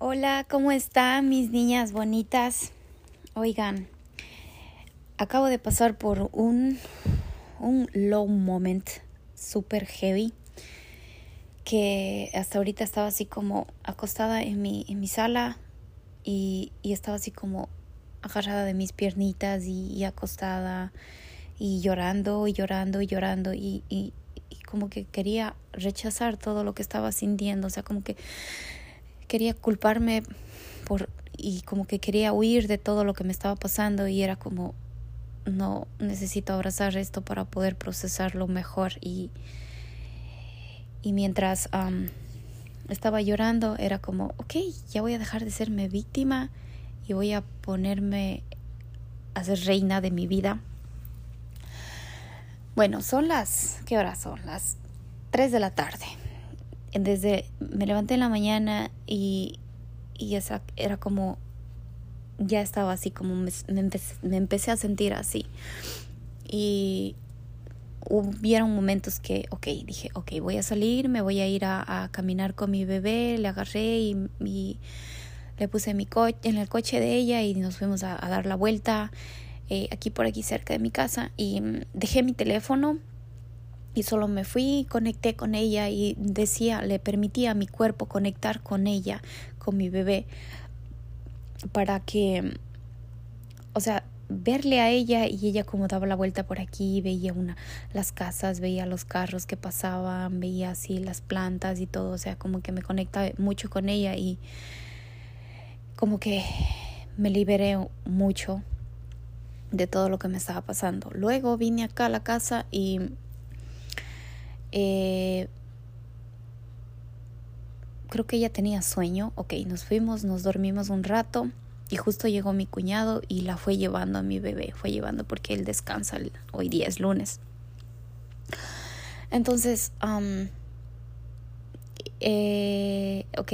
Hola, ¿cómo están mis niñas bonitas? Oigan, acabo de pasar por un, un low moment super heavy que hasta ahorita estaba así como acostada en mi, en mi sala y, estaba así como agarrada de mis piernitas y, acostada y llorando y llorando y llorando y, y como que quería rechazar todo lo que estaba sintiendo, o sea, como que quería culparme por y como que quería huir de todo lo que me estaba pasando y era como no necesito abrazar esto para poder procesarlo mejor. Y y mientras estaba llorando era como ok ya voy a dejar de serme víctima y voy a ponerme a ser reina de mi vida. Bueno son las qué horas son las 3 de la tarde desde me levanté en la mañana y, y esa era como ya estaba así como me, me, empecé, a sentir así. Y hubieron momentos que ok dije ok voy a salir me voy a ir a, caminar con mi bebé le agarré y, le puse mi coche en el coche de ella y nos fuimos a, dar la vuelta eh, aquí por aquí cerca de mi casa y mm, dejé mi teléfono y solo me fui, conecté con ella y decía, le permitía a mi cuerpo conectar con ella, con mi bebé, para que, o sea, verle a ella y ella como daba la vuelta por aquí, veía una, las casas, veía los carros que pasaban, veía así las plantas y todo, o sea, como que me conecta mucho con ella y como que me liberé mucho de todo lo que me estaba pasando. Luego vine acá a la casa y eh, creo que ella tenía sueño. Ok, nos fuimos, nos dormimos un rato y justo llegó mi cuñado y la fue llevando a mi bebé. Fue llevando porque él descansa, hoy día es lunes. Entonces, eh, ok,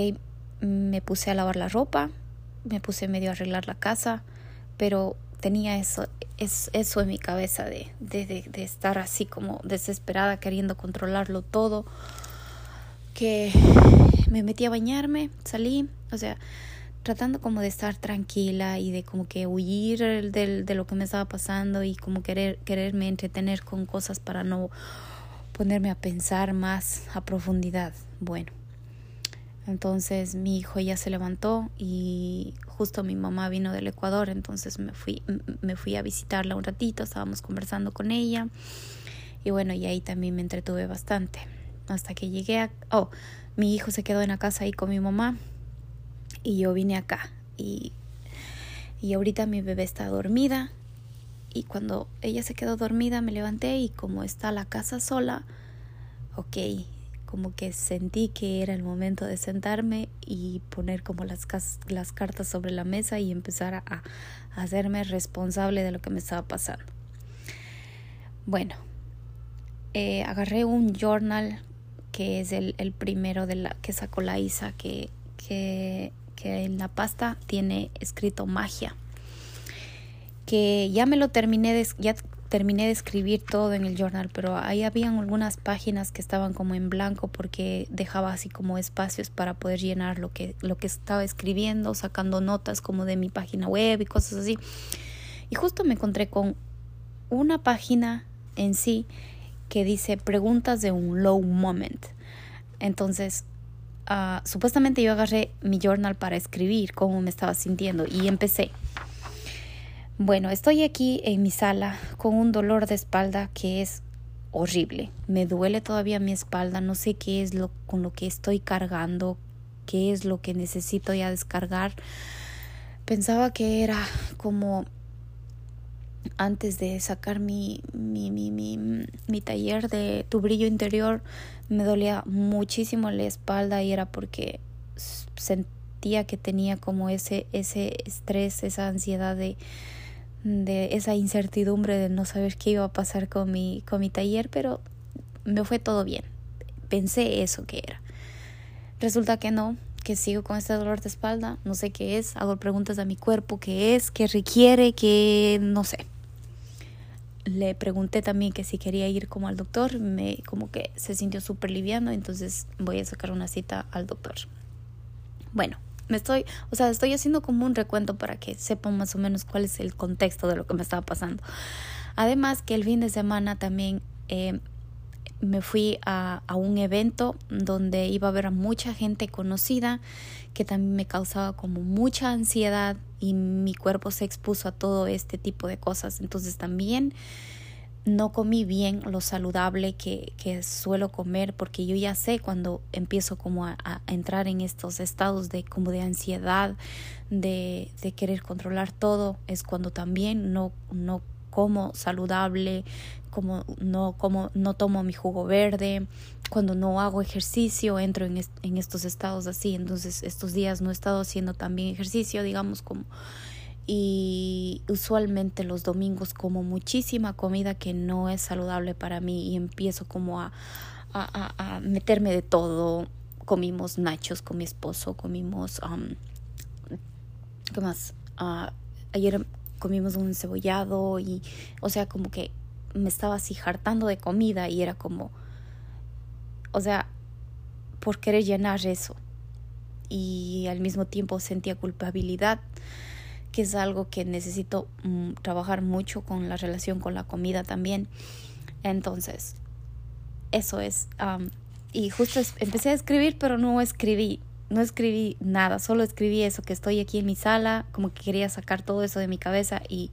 me puse a lavar la ropa, me puse medio a arreglar la casa, pero tenía eso, es, eso en mi cabeza de, de, estar así como desesperada queriendo controlarlo todo, que me metí a bañarme, salí, o sea, tratando como de estar tranquila y de como que huir de lo que me estaba pasando y como querer, quererme entretener con cosas para no ponerme a pensar más a profundidad. Bueno, entonces mi hijo ya se levantó y justo mi mamá vino del Ecuador, entonces me fui, me fui a visitarla un ratito, estábamos conversando con ella y bueno, y ahí también me entretuve bastante. Hasta que llegué a... Oh, mi hijo se quedó en la casa ahí con mi mamá y yo vine acá y, y ahorita mi bebé está dormida y cuando ella se quedó dormida me levanté y como está la casa sola, ok, como que sentí que era el momento de sentarme y poner como las, cartas sobre la mesa y empezar a, hacerme responsable de lo que me estaba pasando. Bueno, eh, agarré un journal que es el, primero de la, que sacó la Isa, que, que, en la pasta tiene escrito magia que ya me lo terminé de, terminé de escribir todo en el journal, pero ahí habían algunas páginas que estaban como en blanco porque dejaba así como espacios para poder llenar lo que, lo que estaba escribiendo, sacando notas como de mi página web y cosas así. Y justo me encontré con una página en sí que dice preguntas de un low moment. Entonces, uh, supuestamente yo agarré mi journal para escribir cómo me estaba sintiendo y empecé. Bueno, estoy aquí en mi sala con un dolor de espalda que es horrible. Me duele todavía mi espalda, no sé qué es lo con lo que estoy cargando, qué es lo que necesito ya descargar. Pensaba que era como antes de sacar mi, mi, mi, mi, mi taller de tu brillo interior, me dolía muchísimo la espalda y era porque sentía que tenía como ese, ese estrés, esa ansiedad de, de esa incertidumbre de no saber qué iba a pasar con mi, con mi taller, pero me fue todo bien. Pensé eso que era. Resulta que no, que sigo con este dolor de espalda, no sé qué es, hago preguntas a mi cuerpo, qué es, qué requiere, qué no sé. Le pregunté también que si quería ir como al doctor, me como que se sintió súper liviano, entonces voy a sacar una cita al doctor. Bueno, me estoy, o sea, estoy haciendo como un recuento para que sepan más o menos cuál es el contexto de lo que me estaba pasando. Además que el fin de semana también eh, me fui a, a, un evento donde iba a ver a mucha gente conocida que también me causaba como mucha ansiedad y mi cuerpo se expuso a todo este tipo de cosas. Entonces también no comí bien lo saludable que, que suelo comer porque yo ya sé cuando empiezo como a, entrar en estos estados de como de ansiedad, de, de querer controlar todo, es cuando también no, no como saludable, como no como no tomo mi jugo verde, cuando no hago ejercicio entro en, en estos estados así, entonces estos días no he estado haciendo también ejercicio, digamos como y usualmente los domingos como muchísima comida que no es saludable para mí y empiezo como a, a, a, a meterme de todo. Comimos nachos con mi esposo, comimos... Um, ¿Qué más? Uh, ayer comimos un cebollado y, o sea, como que me estaba así hartando de comida y era como, o sea, por querer llenar eso. Y al mismo tiempo sentía culpabilidad que es algo que necesito mm, trabajar mucho con la relación con la comida también. Entonces, eso es. Um, y justo empecé a escribir, pero no escribí, no escribí nada, solo escribí eso, que estoy aquí en mi sala, como que quería sacar todo eso de mi cabeza y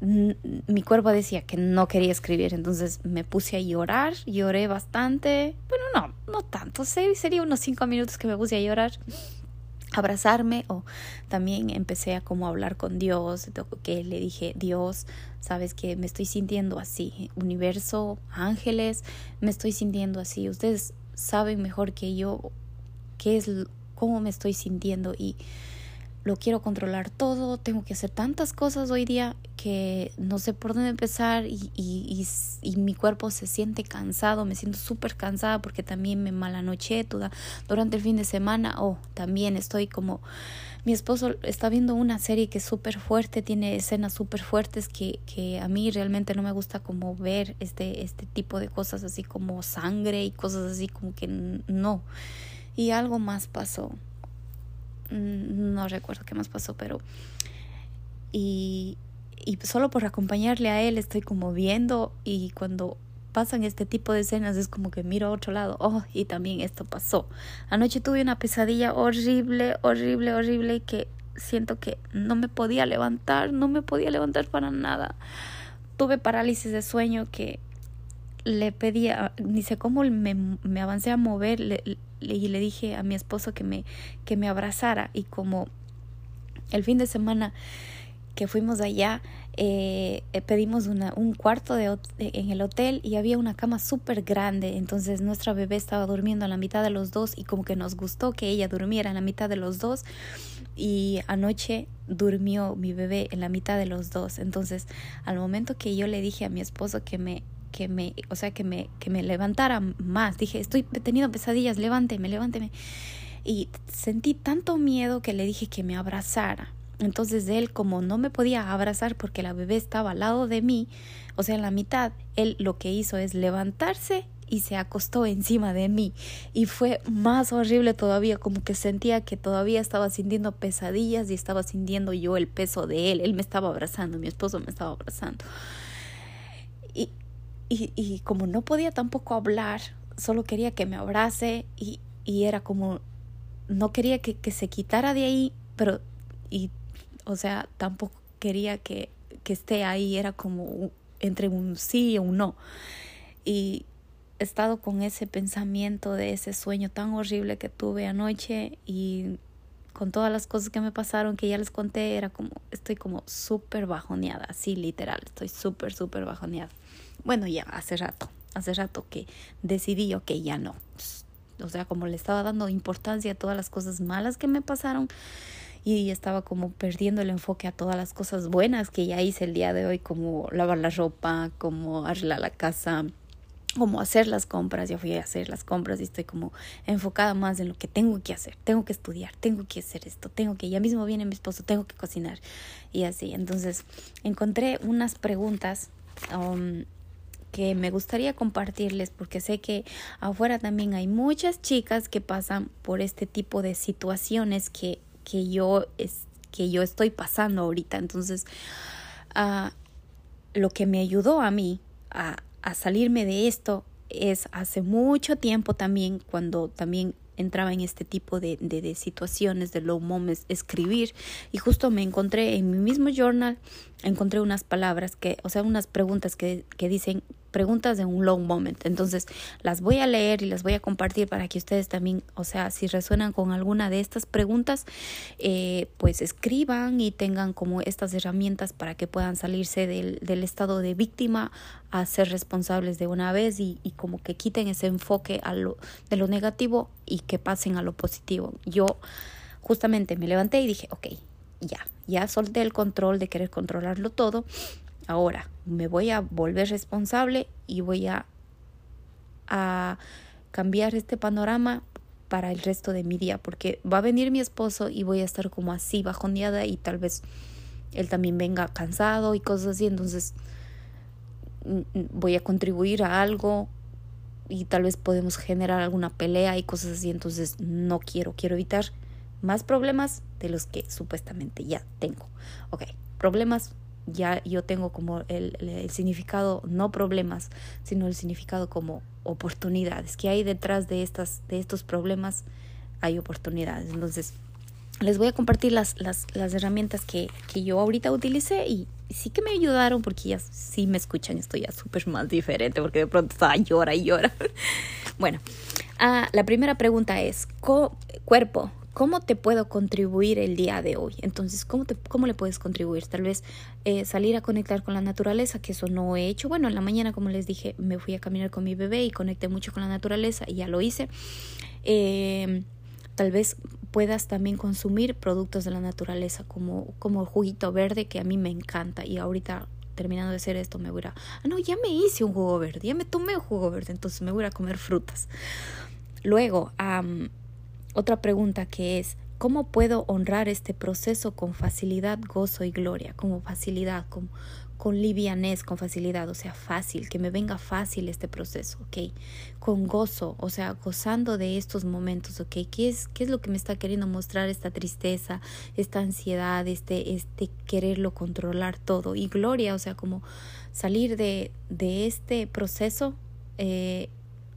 mi cuerpo decía que no quería escribir, entonces me puse a llorar, lloré bastante, bueno, no, no tanto, sería unos cinco minutos que me puse a llorar abrazarme o también empecé a como hablar con Dios, que le dije, Dios, sabes que me estoy sintiendo así, universo, ángeles, me estoy sintiendo así, ustedes saben mejor que yo qué es, cómo me estoy sintiendo y lo quiero controlar todo, tengo que hacer tantas cosas hoy día que no sé por dónde empezar y, y, y, y mi cuerpo se siente cansado, me siento súper cansada porque también me malanoché toda, durante el fin de semana, oh, también estoy como, mi esposo está viendo una serie que es súper fuerte, tiene escenas súper fuertes que, que a mí realmente no me gusta como ver este, este tipo de cosas así como sangre y cosas así como que no. Y algo más pasó no recuerdo qué más pasó, pero... Y, y solo por acompañarle a él estoy como viendo y cuando pasan este tipo de escenas es como que miro a otro lado, oh, y también esto pasó. Anoche tuve una pesadilla horrible, horrible, horrible que siento que no me podía levantar, no me podía levantar para nada. Tuve parálisis de sueño que le pedía, ni sé cómo me, me avancé a mover, y le dije a mi esposo que me, que me abrazara y como el fin de semana que fuimos allá, eh, eh pedimos un cuarto de, en el hotel y había una cama súper grande. Entonces nuestra bebé estaba durmiendo a la mitad de los dos y como que nos gustó que ella durmiera en la mitad de los dos. Y anoche durmió mi bebé en la mitad de los dos. Entonces al momento que yo le dije a mi esposo que me que me, o sea, que me, que me levantara más. Dije, estoy teniendo pesadillas, levánteme, levánteme. Y sentí tanto miedo que le dije que me abrazara. Entonces él, como no me podía abrazar porque la bebé estaba al lado de mí, o sea, en la mitad, él lo que hizo es levantarse y se acostó encima de mí. Y fue más horrible todavía, como que sentía que todavía estaba sintiendo pesadillas y estaba sintiendo yo el peso de él. Él me estaba abrazando, mi esposo me estaba abrazando. Y, y, y como no podía tampoco hablar, solo quería que me abrace y, y era como, no quería que, que, se quitara de ahí, pero, y, o sea, tampoco quería que, que esté ahí, era como entre un sí y un no. Y he estado con ese pensamiento de ese sueño tan horrible que tuve anoche y con todas las cosas que me pasaron que ya les conté, era como, estoy como súper bajoneada, así literal, estoy súper, súper bajoneada. Bueno, ya hace rato, hace rato que decidí, ok, ya no, o sea, como le estaba dando importancia a todas las cosas malas que me pasaron y estaba como perdiendo el enfoque a todas las cosas buenas que ya hice el día de hoy, como lavar la ropa, como arreglar la casa, como hacer las compras, ya fui a hacer las compras y estoy como enfocada más en lo que tengo que hacer, tengo que estudiar, tengo que hacer esto, tengo que, ya mismo viene mi esposo, tengo que cocinar. Y así. Entonces encontré unas preguntas um, que me gustaría compartirles porque sé que afuera también hay muchas chicas que pasan por este tipo de situaciones que, que, yo, es, que yo estoy pasando ahorita. Entonces, uh, lo que me ayudó a mí a, a salirme de esto es hace mucho tiempo también, cuando también entraba en este tipo de, de, situaciones de low moments, escribir y justo me encontré en mi mismo journal, encontré unas palabras que, o sea, unas preguntas que, que dicen preguntas de un long moment. Entonces las voy a leer y las voy a compartir para que ustedes también, o sea, si resuenan con alguna de estas preguntas, eh, pues escriban y tengan como estas herramientas para que puedan salirse del, del estado de víctima a ser responsables de una vez y, y como que quiten ese enfoque a lo, de lo negativo y que pasen a lo positivo. Yo justamente me levanté y dije, ok, ya, ya solté el control de querer controlarlo todo Ahora me voy a volver responsable y voy a, cambiar este panorama para el resto de mi día, porque va a venir mi esposo y voy a estar como así bajoneada y tal vez él también venga cansado y cosas así, entonces voy a contribuir a algo y tal vez podemos generar alguna pelea y cosas así, entonces no quiero, quiero evitar más problemas de los que supuestamente ya tengo. Ok, problemas ya yo tengo como el, el, significado no problemas, sino el significado como oportunidades, que hay detrás de, estas, de estos problemas hay oportunidades. Entonces, les voy a compartir las, las, las herramientas que, que yo ahorita utilicé y sí que me ayudaron porque ya sí me escuchan, estoy ya súper más diferente porque de pronto estaba llora y llora. bueno, ah, la primera pregunta es, cuerpo, ¿Cómo te puedo contribuir el día de hoy? Entonces, ¿cómo, te, cómo le puedes contribuir? Tal vez eh, salir a conectar con la naturaleza, que eso no he hecho. Bueno, en la mañana, como les dije, me fui a caminar con mi bebé y conecté mucho con la naturaleza y ya lo hice. Eh, tal vez puedas también consumir productos de la naturaleza como, como el juguito verde que a mí me encanta y ahorita terminando de hacer esto me voy a, ah no, ya me hice un jugo verde, ya me tomé un jugo verde, entonces me voy a comer frutas. Luego, um, otra pregunta que es, ¿cómo puedo honrar este proceso con facilidad, gozo y gloria? Como facilidad, con, con livianez, con facilidad, o sea, fácil, que me venga fácil este proceso, ¿ok? Con gozo, o sea, gozando de estos momentos, ¿ok? ¿Qué es, qué es lo que me está queriendo mostrar esta tristeza, esta ansiedad, este, este quererlo controlar todo? Y gloria, o sea, como salir de, de este proceso, eh,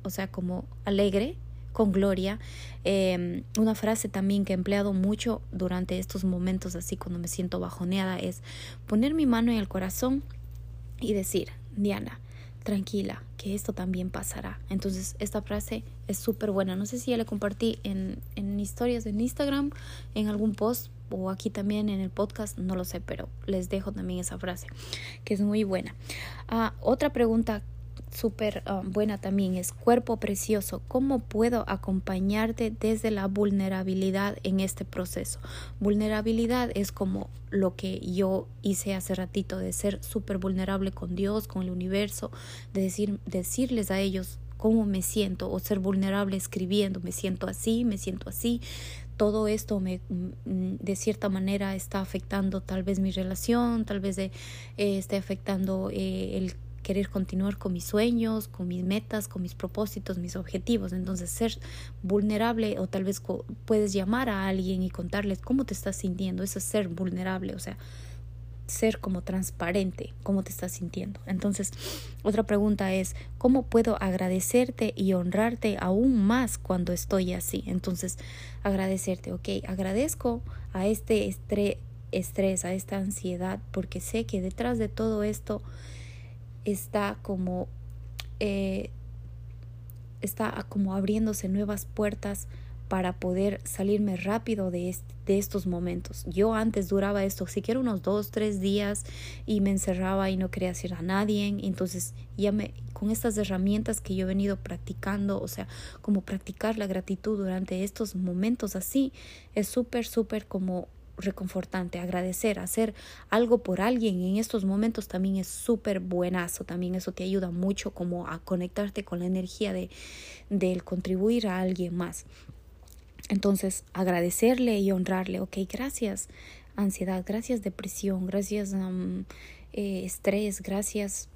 o sea, como alegre, con gloria. Em, una frase también que he empleado mucho durante estos momentos así cuando me siento bajoneada es poner mi mano en el corazón y decir, Diana, tranquila, que esto también pasará. Entonces, esta frase es súper buena. No sé si ya la compartí en, en historias en Instagram, en algún post o aquí también en el podcast, no lo sé, pero les dejo también esa frase, que es muy buena. Ah, otra pregunta súper ah, buena también es cuerpo precioso, ¿cómo puedo acompañarte desde la vulnerabilidad en este proceso? Vulnerabilidad es como lo que yo hice hace ratito de ser súper vulnerable con Dios, con el universo, de decir, decirles a ellos cómo me siento o ser vulnerable escribiendo, me siento así, me siento así, todo esto me mm, de cierta manera está afectando tal vez mi relación, tal vez eh, esté afectando eh, el querer continuar con mis sueños, con mis metas, con mis propósitos, mis objetivos. Entonces, ser vulnerable o tal vez puedes llamar a alguien y contarles cómo te estás sintiendo. Eso es ser vulnerable, o sea, ser como transparente, cómo te estás sintiendo. Entonces, otra pregunta es, ¿cómo puedo agradecerte y honrarte aún más cuando estoy así? Entonces, agradecerte, ok, agradezco a este estrés, estrés, a esta ansiedad, porque sé que detrás de todo esto está como eh, está como abriéndose nuevas puertas para poder salirme rápido de, de estos momentos. Yo antes duraba esto siquiera unos dos, tres días y me encerraba y no quería decir a nadie. Entonces ya me, con estas herramientas que yo he venido practicando, o sea, como practicar la gratitud durante estos momentos así, es súper, súper como reconfortante, agradecer, hacer algo por alguien en estos momentos también es súper buenazo, también eso te ayuda mucho como a conectarte con la energía de del contribuir a alguien más. Entonces, agradecerle y honrarle, ok, gracias ansiedad, gracias depresión, gracias eh, estrés, gracias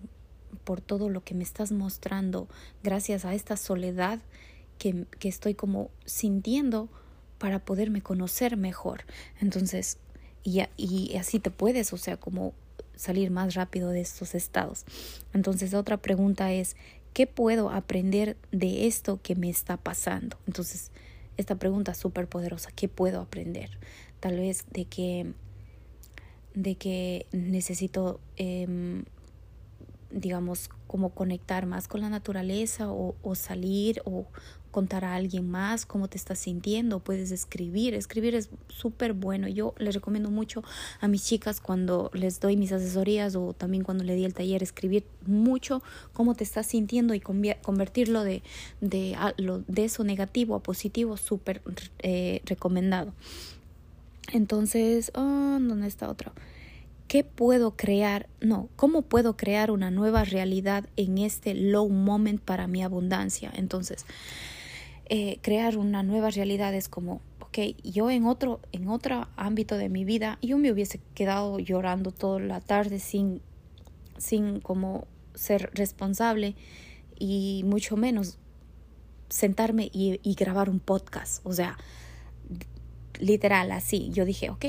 por todo lo que me estás mostrando, gracias a esta soledad que, que estoy como sintiendo para poderme conocer mejor. Entonces, y, así te puedes, o sea, como salir más rápido de estos estados. Entonces, otra pregunta es, ¿qué puedo aprender de esto que me está pasando? Entonces, esta pregunta es súper poderosa. ¿Qué puedo aprender? Tal vez de que, de que necesito, eh, digamos, como conectar más con la naturaleza o salir o contar a alguien más cómo te estás sintiendo, puedes escribir, escribir es súper bueno. Yo les recomiendo mucho a mis chicas cuando les doy mis asesorías o también cuando le di el taller, escribir mucho cómo te estás sintiendo y convertirlo de, de, de eso negativo a positivo, súper eh, recomendado. Entonces, oh, ¿dónde está otro? ¿Qué puedo crear? No, ¿cómo puedo crear una nueva realidad en este low moment para mi abundancia? Entonces, eh, crear una nueva realidad es como, ok, yo en otro, en otro ámbito de mi vida, yo me hubiese quedado llorando toda la tarde sin, sin como ser responsable y mucho menos sentarme y, y grabar un podcast. O sea, literal, así. Yo dije, ok,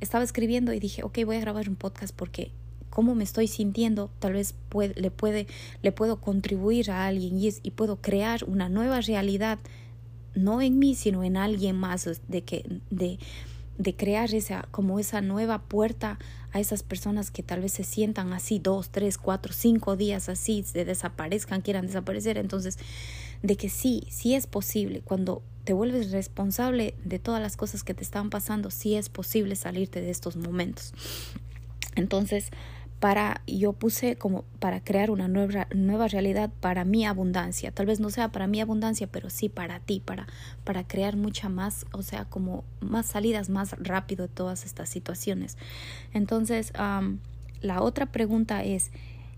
estaba escribiendo y dije, ok, voy a grabar un podcast porque cómo me estoy sintiendo, tal vez le, puede, le puedo contribuir a alguien y, y puedo crear una nueva realidad, no en mí, sino en alguien más, de, que, de, de crear esa, como esa nueva puerta a esas personas que tal vez se sientan así dos, tres, cuatro, cinco días así, se desaparezcan, quieran desaparecer. Entonces, de que sí, sí es posible, cuando te vuelves responsable de todas las cosas que te están pasando, sí es posible salirte de estos momentos. Entonces, para yo puse como para crear una nueva, nueva realidad para mi abundancia. Tal vez no sea para mi abundancia, pero sí para ti, para, para crear mucha más, o sea, como más salidas más rápido de todas estas situaciones. Entonces, la otra pregunta es,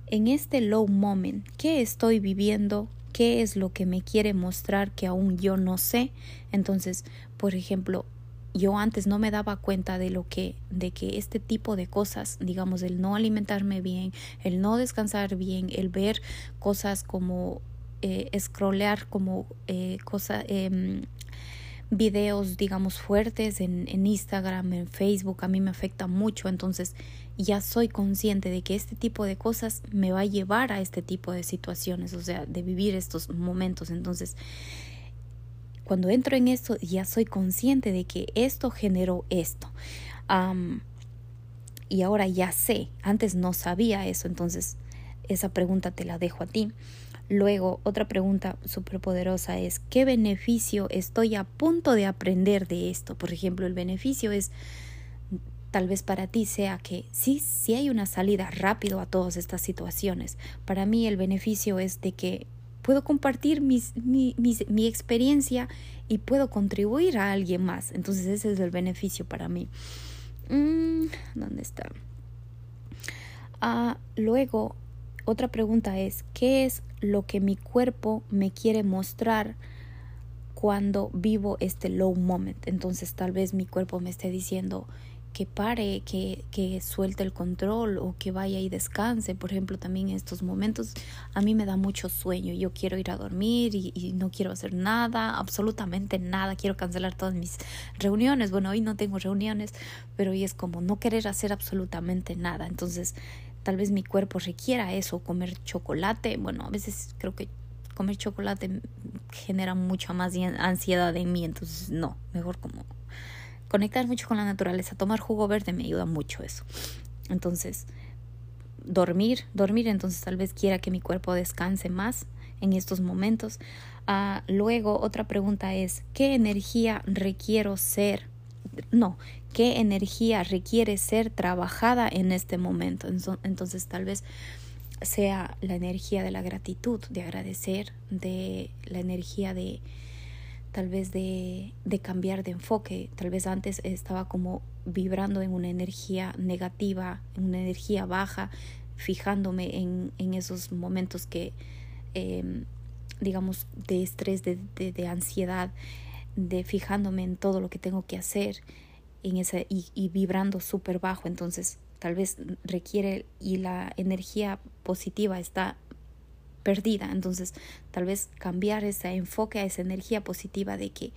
en este low moment, ¿qué estoy viviendo? ¿Qué es lo que me quiere mostrar que aún yo no sé? Entonces, por ejemplo, yo antes no me daba cuenta de lo que de que este tipo de cosas digamos el no alimentarme bien el no descansar bien el ver cosas como eh, como eh, cosas eh, videos digamos fuertes en, en Instagram en Facebook a mí me afecta mucho. Entonces ya soy consciente de que este tipo de cosas me va a llevar a este tipo de situaciones o sea de vivir estos momentos. Entonces cuando entro en esto ya soy consciente de que esto generó esto. y ahora ya sé, antes no sabía eso, entonces esa pregunta te la dejo a ti. Luego, otra pregunta súper poderosa es, ¿qué beneficio estoy a punto de aprender de esto? Por ejemplo, el beneficio es, tal vez para ti sea que sí, sí hay una salida rápido a todas estas situaciones. Para mí el beneficio es de que puedo compartir mis, mi, mi, experiencia y puedo contribuir a alguien más. Entonces ese es el beneficio para mí. Mm, ¿Dónde está? Ah, luego, otra pregunta es, ¿qué es lo que mi cuerpo me quiere mostrar cuando vivo este low moment? Entonces tal vez mi cuerpo me esté diciendo, que pare, que, que suelte el control o que vaya y descanse. Por ejemplo, también en estos momentos a mí me da mucho sueño. Yo quiero ir a dormir y, y, no quiero hacer nada, absolutamente nada. Quiero cancelar todas mis reuniones. Bueno, hoy no tengo reuniones, pero hoy es como no querer hacer absolutamente nada. Entonces, tal vez mi cuerpo requiera eso, comer chocolate. Bueno, a veces creo que comer chocolate genera mucha más ansiedad en mí. Entonces, no, mejor como conectar mucho con la naturaleza, tomar jugo verde me ayuda mucho eso. Entonces, dormir, dormir, entonces tal vez quiera que mi cuerpo descanse más. en estos momentos. Ah, luego, otra pregunta es, ¿qué energía requiero ser? No, ¿qué energía requiere ser trabajada en este momento? Entonces, tal vez sea la energía de la gratitud, de agradecer, de la energía de tal vez de, de cambiar de enfoque. Tal vez antes estaba como vibrando en una energía negativa, en una energía baja, fijándome en, en esos momentos que, em, digamos, de estrés, de, de, ansiedad, de fijándome en todo lo que tengo que hacer en y, y vibrando súper bajo. Entonces, tal vez requiere y la energía positiva está perdida. Entonces, tal vez cambiar ese enfoque a esa energía positiva de que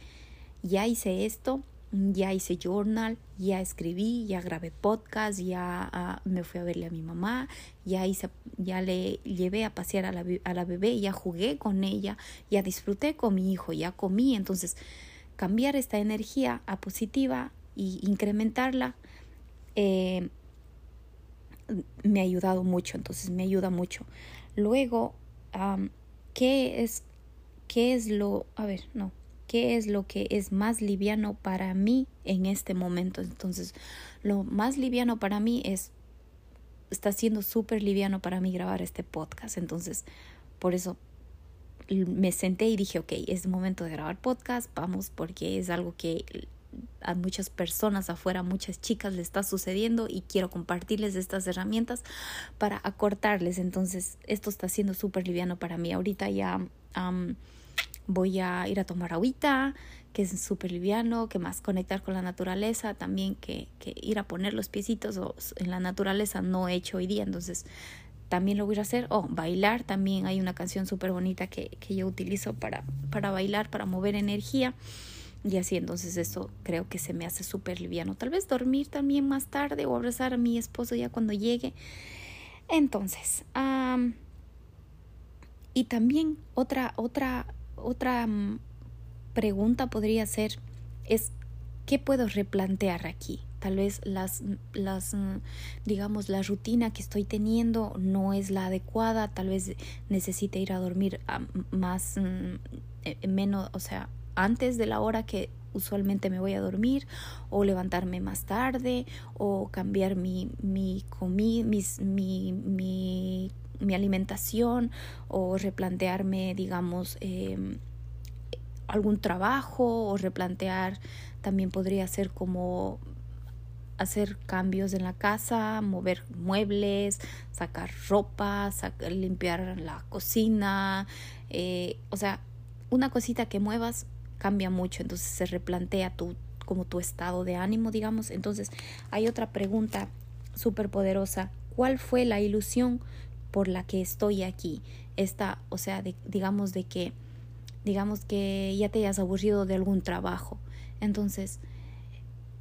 ya hice esto, ya hice journal, ya escribí, ya grabé podcast, ya ah, me fui a verle a mi mamá, ya hice, ya le llevé a pasear a la, a la bebé, ya jugué con ella, ya disfruté con mi hijo, ya comí. Entonces, cambiar esta energía a positiva y incrementarla eh, me ha ayudado mucho, entonces me ayuda mucho. Luego, ¿qué es, qué es lo, a ver, no, qué es lo que es más liviano para mí en este momento? Entonces, lo más liviano para mí es, está siendo súper liviano para mí grabar este podcast, entonces, por eso me senté y dije, ok, es momento de grabar podcast, vamos, porque es algo que a muchas personas afuera, muchas chicas le está sucediendo y quiero compartirles estas herramientas para acortarles. Entonces, esto está siendo súper liviano para mí. Ahorita ya voy a ir a tomar agüita, que es súper liviano, que más conectar con la naturaleza, también que, que ir a poner los piecitos en la naturaleza no he hecho hoy día, entonces también lo voy a hacer. O bailar, también hay una canción súper bonita que, que yo utilizo para, para bailar, para mover energía. Y así entonces eso creo que se me hace súper liviano. Tal vez dormir también más tarde o abrazar a mi esposo ya cuando llegue. Entonces, y también otra, otra, otra mm, pregunta podría ser, es, ¿qué puedo replantear aquí? Tal vez las, las, mm, digamos, la rutina que estoy teniendo no es la adecuada, tal vez necesite ir a dormir más, mm, eh, menos, o sea, antes de la hora que usualmente me voy a dormir o levantarme más tarde o cambiar mi, mi, mi, mi, mi, alimentación o replantearme, digamos, em, algún trabajo o replantear también podría ser como hacer cambios en la casa, mover muebles, sacar ropa, limpiar la cocina, eh, o sea, una cosita que muevas cambia mucho, entonces se replantea tu, como tu estado de ánimo, digamos. Entonces hay otra pregunta súper poderosa. ¿Cuál fue la ilusión por la que estoy aquí? Esta, o sea, digamos de que, digamos que ya te hayas aburrido de algún trabajo. Entonces,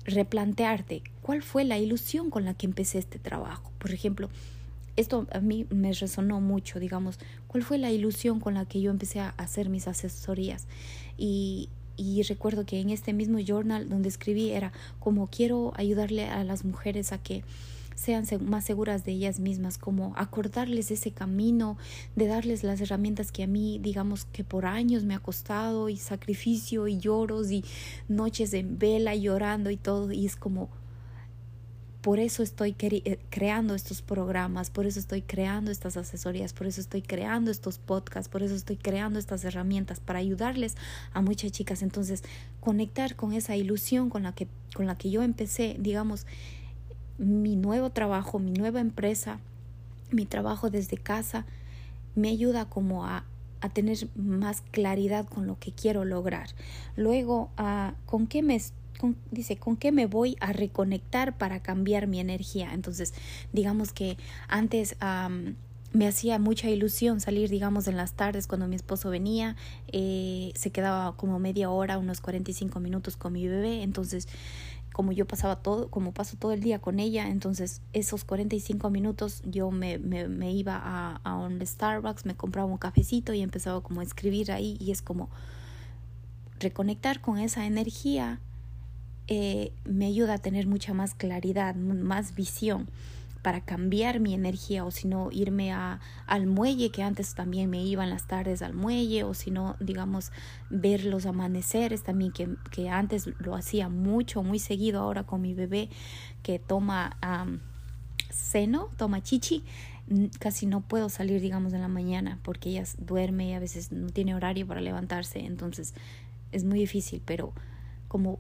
replantearte, ¿cuál fue la ilusión con la que empecé este trabajo? Por ejemplo, esto a mí me resonó mucho, digamos, ¿cuál fue la ilusión con la que yo empecé a hacer mis asesorías? Y, y recuerdo que en este mismo journal donde escribí era como quiero ayudarle a las mujeres a que sean más seguras de ellas mismas, como acordarles ese camino, de darles las herramientas que a mí, digamos que por años me ha costado y sacrificio y lloros y noches en vela llorando y todo, y es como por eso estoy eh, creando estos programas, por eso estoy creando estas asesorías, por eso estoy creando estos podcasts, por eso estoy creando estas herramientas para ayudarles a muchas chicas. Entonces, conectar con esa ilusión con la que, con la que yo empecé, digamos, mi nuevo trabajo, mi nueva empresa, mi trabajo desde casa, me ayuda como a, a tener más claridad con lo que quiero lograr. Luego, uh, ¿con qué me dice, ¿con qué me voy a reconectar para cambiar mi energía? Entonces, digamos que antes me hacía mucha ilusión salir, digamos, en las tardes cuando mi esposo venía, eh, se quedaba como media hora, unos 45 minutos con mi bebé, entonces como yo pasaba todo, como paso todo el día con ella, entonces esos 45 minutos yo me, me, me iba a, a, un Starbucks, me compraba un cafecito y empezaba como a escribir ahí y es como reconectar con esa energía eh, me ayuda a tener mucha más claridad, más visión. para cambiar mi energía o si no irme a, al muelle que antes también me iba en las tardes al muelle o si no digamos ver los amaneceres también que, que antes lo hacía mucho muy seguido ahora con mi bebé que toma seno toma chichi casi no puedo salir digamos en la mañana porque ella duerme y a veces no tiene horario para levantarse entonces es muy difícil pero como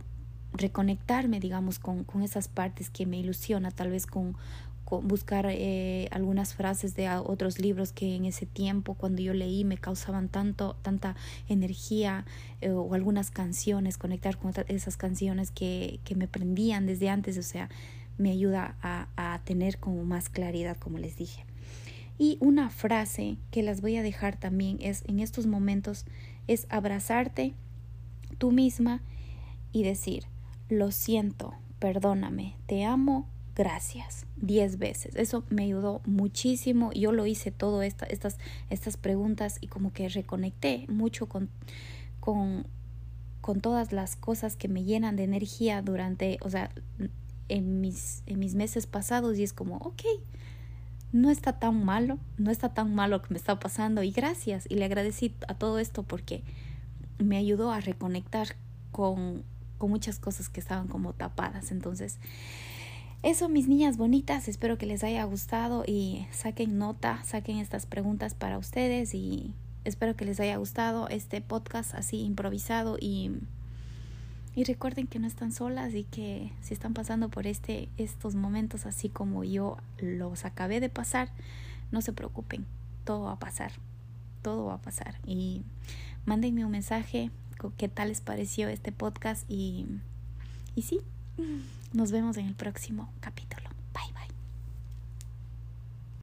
reconectarme digamos con, con esas partes que me ilusiona tal vez con, buscar eh, algunas frases de otros libros que en ese tiempo cuando yo leí me causaban tanto tanta energía eh, o algunas canciones conectar con esas canciones que, que me prendían desde antes o sea me ayuda a, a tener como más claridad como les dije. Y una frase que las voy a dejar también es en estos momentos es abrazarte tú misma y decir lo siento perdóname te amo gracias diez veces. Eso me ayudó muchísimo. Yo lo hice todo esta, estas, estas preguntas y como que reconecté mucho con, con, con todas las cosas que me llenan de energía durante, o sea, en mis, en mis meses pasados y es como, ok, no está tan malo, no está tan malo lo que me está pasando y gracias. Y le agradecí a todo esto porque me ayudó a reconectar con, con muchas cosas que estaban como tapadas. Entonces, eso, mis niñas bonitas, espero que les haya gustado y saquen nota, saquen estas preguntas para ustedes y espero que les haya gustado este podcast así improvisado y, y recuerden que no están solas y que si están pasando por este, estos momentos así como yo los acabé de pasar, no se preocupen, todo va a pasar, todo va a pasar y mándenme un mensaje, qué tal les pareció este podcast y, y sí. Nos vemos en el próximo capítulo.